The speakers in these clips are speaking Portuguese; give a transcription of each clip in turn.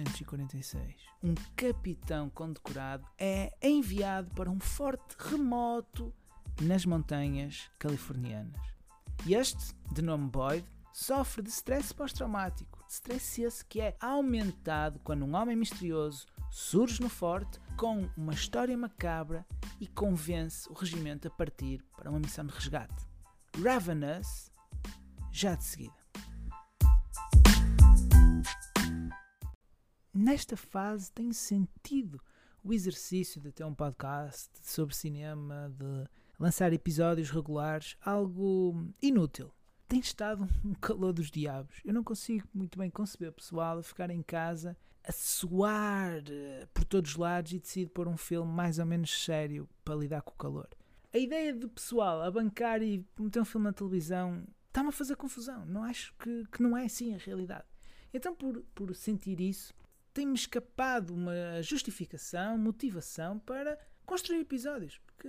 1846, um capitão condecorado é enviado para um forte remoto nas montanhas californianas. Este, de nome Boyd, sofre de stress pós-traumático. Stress esse que é aumentado quando um homem misterioso surge no forte com uma história macabra e convence o regimento a partir para uma missão de resgate. Ravenous, já de seguida. Nesta fase tem sentido o exercício de ter um podcast sobre cinema, de lançar episódios regulares, algo inútil tem estado um calor dos diabos. Eu não consigo muito bem conceber pessoal a ficar em casa a suar eh, por todos os lados e decide pôr um filme mais ou menos sério para lidar com o calor. A ideia de pessoal a bancar e meter um filme na televisão está-me a fazer confusão. Não acho que, que não é assim a realidade. Então, por, por sentir isso, tem-me escapado uma justificação, motivação para construir episódios. Porque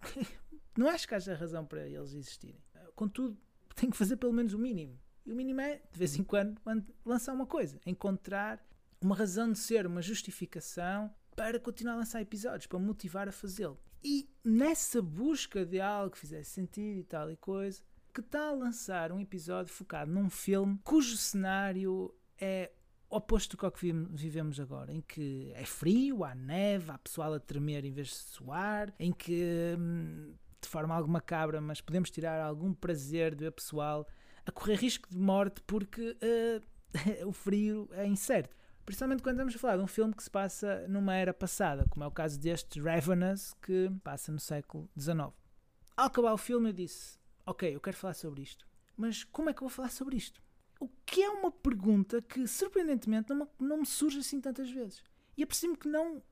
não acho que haja razão para eles existirem. Contudo, tem que fazer pelo menos o mínimo. E o mínimo é, de vez em quando, lançar uma coisa. Encontrar uma razão de ser, uma justificação para continuar a lançar episódios, para motivar a fazê-lo. E nessa busca de algo que fizesse sentido e tal e coisa, que tal lançar um episódio focado num filme cujo cenário é oposto do que vivemos agora, em que é frio, há neve, há pessoal a tremer em vez de suar, em que hum, de forma alguma cabra, mas podemos tirar algum prazer ver pessoal a correr risco de morte porque uh, o frio é incerto. Principalmente quando estamos a falar de um filme que se passa numa era passada, como é o caso deste Ravenous, que passa no século XIX. Ao acabar o filme, eu disse: Ok, eu quero falar sobre isto. Mas como é que eu vou falar sobre isto? O que é uma pergunta que, surpreendentemente, não me, não me surge assim tantas vezes. E apercebi-me que não,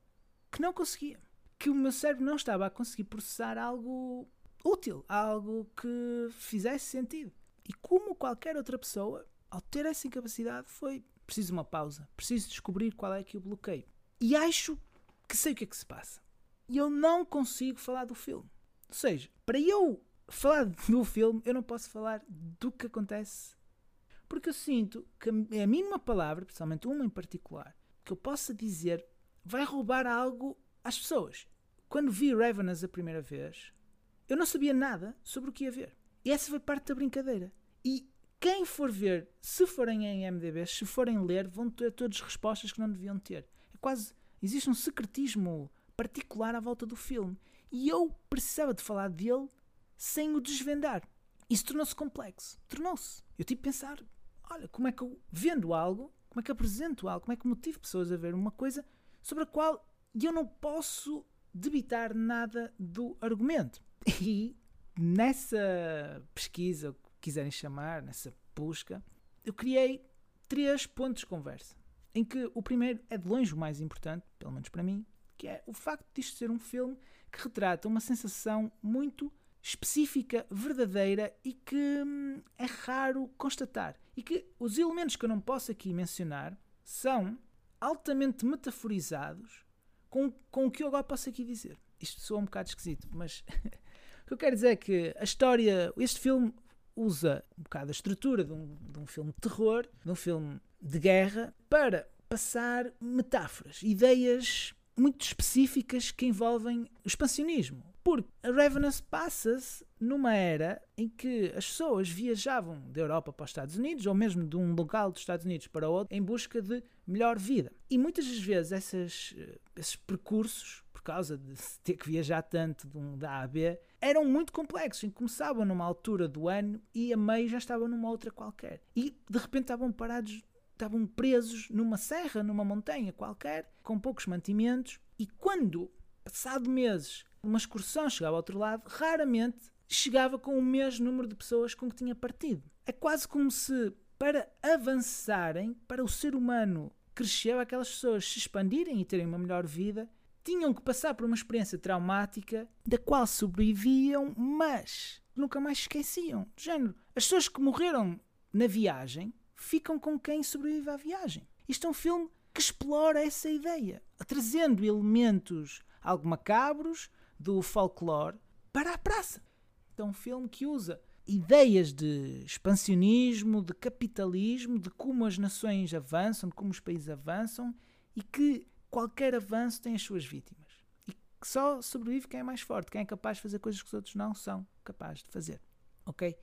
que não conseguia que o meu cérebro não estava a conseguir processar algo útil, algo que fizesse sentido. E como qualquer outra pessoa, ao ter essa incapacidade, foi preciso uma pausa, preciso descobrir qual é que o bloqueio. E acho que sei o que é que se passa. E eu não consigo falar do filme. Ou seja, para eu falar do filme, eu não posso falar do que acontece. Porque eu sinto que a mínima palavra, principalmente uma em particular, que eu possa dizer, vai roubar algo às pessoas quando vi Ravenous a primeira vez, eu não sabia nada sobre o que ia ver. E essa foi parte da brincadeira. E quem for ver, se forem em MDB, se forem ler, vão ter todas respostas que não deviam ter. É quase. Existe um secretismo particular à volta do filme. E eu precisava de falar dele sem o desvendar. Isso tornou-se complexo. Tornou-se. Eu tive que pensar: olha, como é que eu vendo algo, como é que apresento algo, como é que motivo pessoas a ver uma coisa sobre a qual eu não posso debitar nada do argumento. E nessa pesquisa, o que quiserem chamar, nessa busca, eu criei três pontos de conversa. Em que o primeiro é de longe o mais importante, pelo menos para mim, que é o facto disto ser um filme que retrata uma sensação muito específica, verdadeira e que hum, é raro constatar. E que os elementos que eu não posso aqui mencionar são altamente metaforizados com, com o que eu agora posso aqui dizer. Isto soa um bocado esquisito, mas o que eu quero dizer é que a história, este filme usa um bocado a estrutura de um, de um filme de terror, de um filme de guerra, para passar metáforas, ideias muito específicas que envolvem o expansionismo. Porque a Ravenous passa-se numa era em que as pessoas viajavam da Europa para os Estados Unidos, ou mesmo de um local dos Estados Unidos para outro, em busca de melhor vida. E muitas das vezes essas, eh, esses percursos, por causa de ter que viajar tanto de um, da A a B, eram muito complexos. Começavam numa altura do ano e a meio já estavam numa outra qualquer. E de repente estavam parados estavam presos numa serra, numa montanha qualquer, com poucos mantimentos, e quando, passado meses, uma excursão chegava ao outro lado, raramente chegava com o mesmo número de pessoas com que tinha partido. É quase como se, para avançarem, para o ser humano crescer, aquelas pessoas se expandirem e terem uma melhor vida, tinham que passar por uma experiência traumática da qual sobreviviam, mas nunca mais esqueciam. De género, as pessoas que morreram na viagem ficam com quem sobrevive à viagem. Isto é um filme que explora essa ideia, trazendo elementos algo macabros, do folclore para a praça. Então, um filme que usa ideias de expansionismo, de capitalismo, de como as nações avançam, de como os países avançam e que qualquer avanço tem as suas vítimas. E que só sobrevive quem é mais forte, quem é capaz de fazer coisas que os outros não são capazes de fazer. Ok?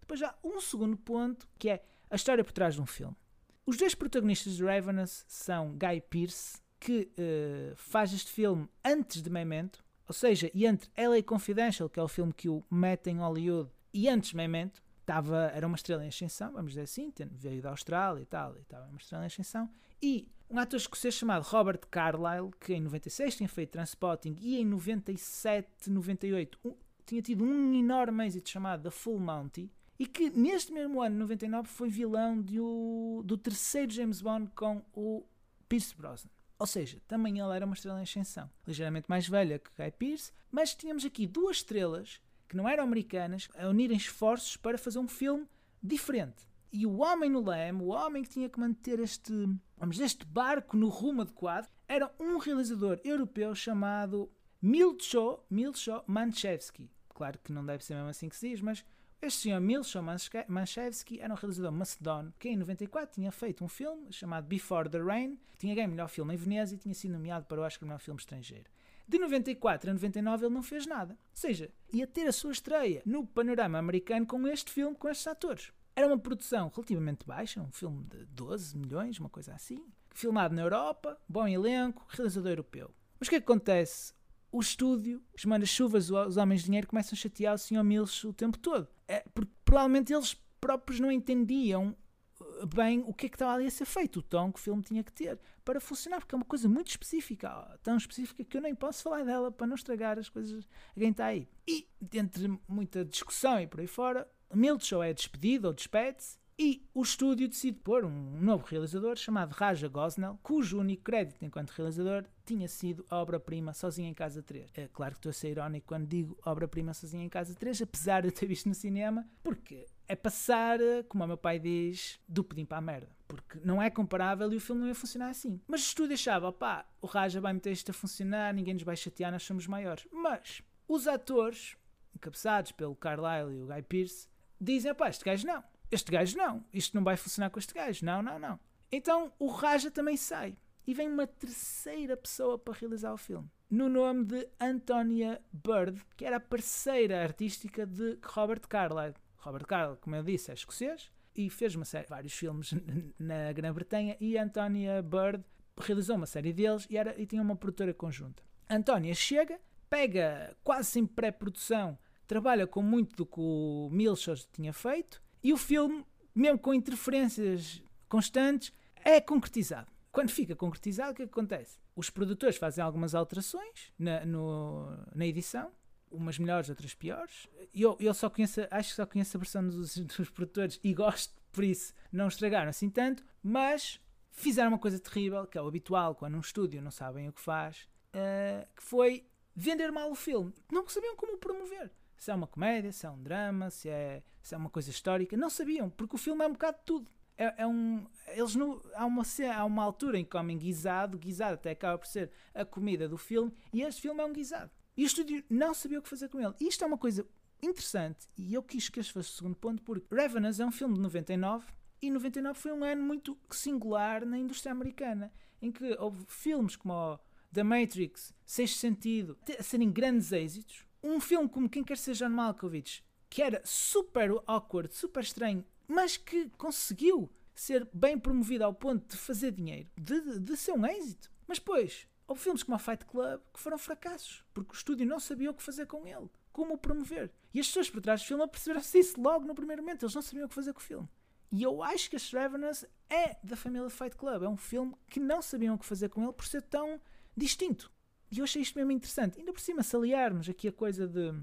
Depois há um segundo ponto que é a história por trás de um filme. Os dois protagonistas de Ravenous são Guy Pearce, que uh, faz este filme antes de Memento, ou seja, e entre LA Confidential, que é o filme que o mete em Hollywood, e antes Memento, estava, era uma estrela em ascensão, vamos dizer assim, veio da Austrália e tal, e estava uma estrela em ascensão, e um ator escocês chamado Robert Carlyle, que em 96 tinha feito Transpotting e em 97, 98 um, tinha tido um enorme êxito chamado The Full Monty, e que neste mesmo ano, 99, foi vilão de do terceiro James Bond com o Pierce Brosnan. Ou seja, também ele era uma estrela em ascensão, ligeiramente mais velha que Guy Pearce, mas tínhamos aqui duas estrelas que não eram americanas a unirem esforços para fazer um filme diferente. E o homem no leme, o homem que tinha que manter este, vamos, este barco no rumo adequado, era um realizador europeu chamado Milcho, Milcho Manchevski. Claro que não deve ser mesmo assim que se diz, mas este senhor Milcho Manchevski era um realizador macedónio que em 94 tinha feito um filme chamado Before the Rain, tinha ganho melhor filme em Veneza e tinha sido nomeado para o Oscar melhor filme estrangeiro. De 94 a 99 ele não fez nada. Ou seja, ia ter a sua estreia no panorama americano com este filme, com estes atores. Era uma produção relativamente baixa, um filme de 12 milhões, uma coisa assim. Filmado na Europa, bom elenco, realizador europeu. Mas o que, é acontece? o estúdio, os manas-chuvas, os homens de dinheiro começam a chatear o Sr. Mills o tempo todo. É, porque provavelmente eles próprios não entendiam uh, bem o que é que estava ali a ser feito, o tom que o filme tinha que ter para funcionar, porque é uma coisa muito específica, tão específica que eu nem posso falar dela para não estragar as coisas a quem está aí. E, entre muita discussão e por aí fora, Milcho é despedido ou despede-se e o estúdio decide pôr um novo realizador chamado Raja Gosnell, cujo único crédito enquanto realizador tinha sido a obra-prima Sozinha em Casa 3. É claro que estou a ser irónico quando digo obra-prima Sozinha em Casa 3, apesar de eu ter visto no cinema, porque é passar, como o meu pai diz, do pudim para a merda. Porque não é comparável e o filme não ia funcionar assim. Mas o estúdio achava, opá, o Raja vai meter isto a funcionar, ninguém nos vai chatear, nós somos maiores. Mas os atores, encabeçados pelo Carlyle e o Guy Pearce, dizem, opá, este gajo não este gajo não, isto não vai funcionar com este gajo, não, não, não. Então o Raja também sai e vem uma terceira pessoa para realizar o filme, no nome de Antonia Bird, que era a parceira artística de Robert Carlyle. Robert Carlyle, como eu disse, é escocês e fez uma série, vários filmes na Grã-Bretanha e Antonia Bird realizou uma série deles e, era, e tinha uma produtora conjunta. Antónia chega, pega quase sem pré-produção, trabalha com muito do que o Milchos tinha feito e o filme, mesmo com interferências constantes, é concretizado. Quando fica concretizado, o que, é que acontece? Os produtores fazem algumas alterações na, no, na edição, umas melhores, outras piores. Eu, eu só conheço, acho que só conheço a versão dos, dos produtores e gosto, por isso não estragaram assim tanto, mas fizeram uma coisa terrível, que é o habitual quando um estúdio não sabem o que faz, uh, que foi vender mal o filme. Não sabiam como promover se é uma comédia, se é um drama, se é, se é uma coisa histórica. Não sabiam, porque o filme é um bocado de tudo. É, é um, eles no, há, uma, há uma altura em que comem guisado, guisado até acaba por ser a comida do filme, e este filme é um guisado. E o estúdio não sabia o que fazer com ele. E isto é uma coisa interessante, e eu quis que este fosse o segundo ponto, porque Revenant é um filme de 99, e 99 foi um ano muito singular na indústria americana, em que houve filmes como The Matrix, Sexto Sentido, a serem grandes êxitos, um filme como Quem Quer Ser John Malkovich, que era super awkward, super estranho, mas que conseguiu ser bem promovido ao ponto de fazer dinheiro, de, de, ser um êxito. Mas depois, houve filmes como a Fight Club que foram fracassos, porque o estúdio não sabia o que fazer com ele, como o promover. E as pessoas por trás do filme perceberam-se isso logo no primeiro momento, eles não sabiam o que fazer com o filme. E eu acho que a Revenants é da família Fight Club. É um filme que não sabiam o que fazer com ele por ser tão distinto. E eu achei isto mesmo interessante. Ainda por cima, se aliarmos aqui a coisa de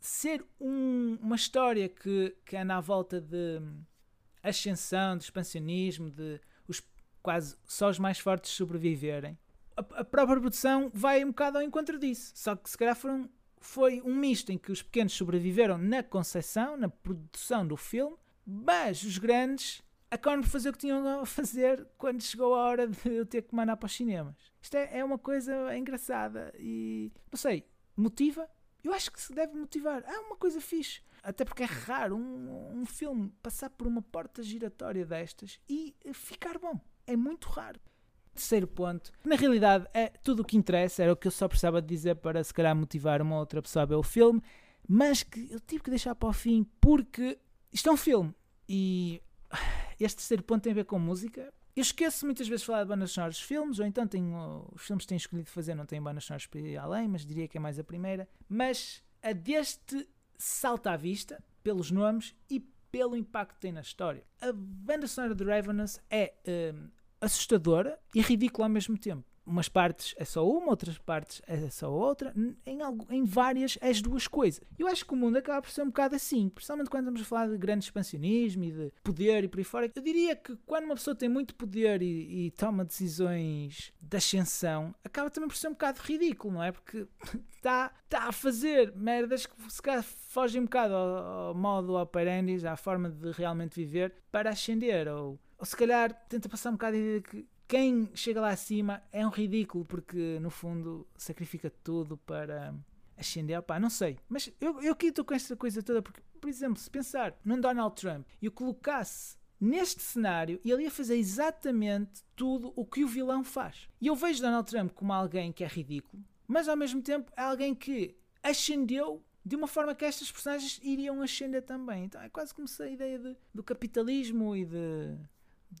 ser um, uma história que, que anda à volta de ascensão, de expansionismo, de os, quase só os mais fortes sobreviverem. A, a, própria produção vai um bocado ao encontro disso. Só que se calhar foram, foi um misto em que os pequenos sobreviveram na concepção, na produção do filme, mas os grandes acabaram por fazer o que tinham a fazer quando chegou a hora de eu ter que mandar para os cinemas. Isto é, é uma coisa engraçada e, não sei, motiva? Eu acho que se deve motivar. É uma coisa fixe. Até porque é raro um, um filme passar por uma porta giratória destas e ficar bom. É muito raro. Terceiro ponto, na realidade é tudo o que interessa, era o que eu só precisava dizer para se calhar motivar uma outra pessoa a ver o filme, mas que eu tive que deixar para o fim porque isto é um filme e este terceiro ponto tem a ver com música. Eu esqueço muitas vezes de falar de bandas sonoras de filmes, ou então tenho, os filmes que tenho escolhido fazer não têm bandas sonoras para ir além, mas diria que é mais a primeira. Mas a deste salta à vista, pelos nomes e pelo impacto que tem na história. A banda sonora de Ravenous é um, assustadora e ridícula ao mesmo tempo umas partes é só uma, outras partes é só outra, em, algo, em várias as duas coisas. Eu acho que o mundo acaba por ser um bocado assim, principalmente quando estamos a falar de grande expansionismo e de poder e por aí fora. Eu diria que quando uma pessoa tem muito poder e, e toma decisões de ascensão, acaba também por ser um bocado ridículo, não é? Porque está tá a fazer merdas que se calhar fogem um bocado ao, ao modo operandi, à forma de realmente viver, para ascender ou ou se calhar tenta passar um bocado a ideia de que quem chega lá acima é um ridículo porque no fundo sacrifica tudo para ascender. Pá, não sei, mas eu, eu aqui estou com esta coisa toda porque, por exemplo, se pensar num Donald Trump e o colocasse neste cenário, ele ia fazer exatamente tudo o que o vilão faz. E eu vejo Donald Trump como alguém que é ridículo, mas ao mesmo tempo é alguém que ascendeu de uma forma que estas personagens iriam ascender também. Então é quase como se a ideia de, do capitalismo e de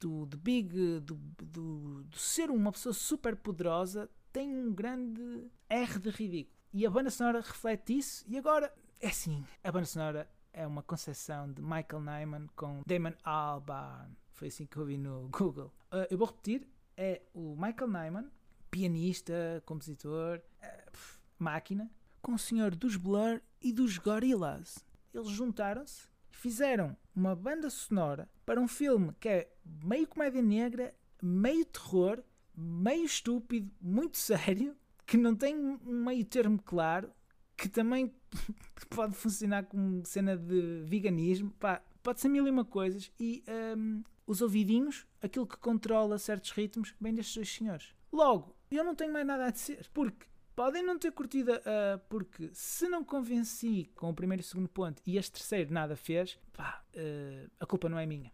do, do Big, do, do, do ser uma pessoa super poderosa, tem um grande R de ridículo. E a banda sonora reflete isso. E agora, é assim, a banda sonora é uma concepção de Michael Nyman com Damon Albarn. Foi assim que eu vi no Google. Uh, eu vou repetir, é o Michael Nyman, pianista, compositor, uh, máquina, com o senhor dos Blur e dos Gorillaz. Eles juntaram-se fizeram uma banda sonora para um filme que é meio comédia negra, meio terror, meio estúpido, muito sério, que não tem um meio termo claro, que também pode funcionar como cena de veganismo, pá, pode ser mil e uma coisas, e um, os ouvidinhos, aquilo que controla certos ritmos, vem destes dois senhores. Logo, eu não tenho mais nada a dizer, porque Podem não ter curtido, uh, porque se não convenci com o primeiro e o segundo ponto e este terceiro nada fez, pá, uh, a culpa não é minha.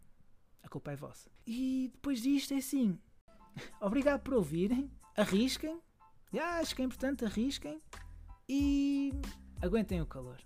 A culpa é vossa. E depois disto é assim: obrigado por ouvirem, arrisquem. Ah, acho que é importante, arrisquem e aguentem o calor.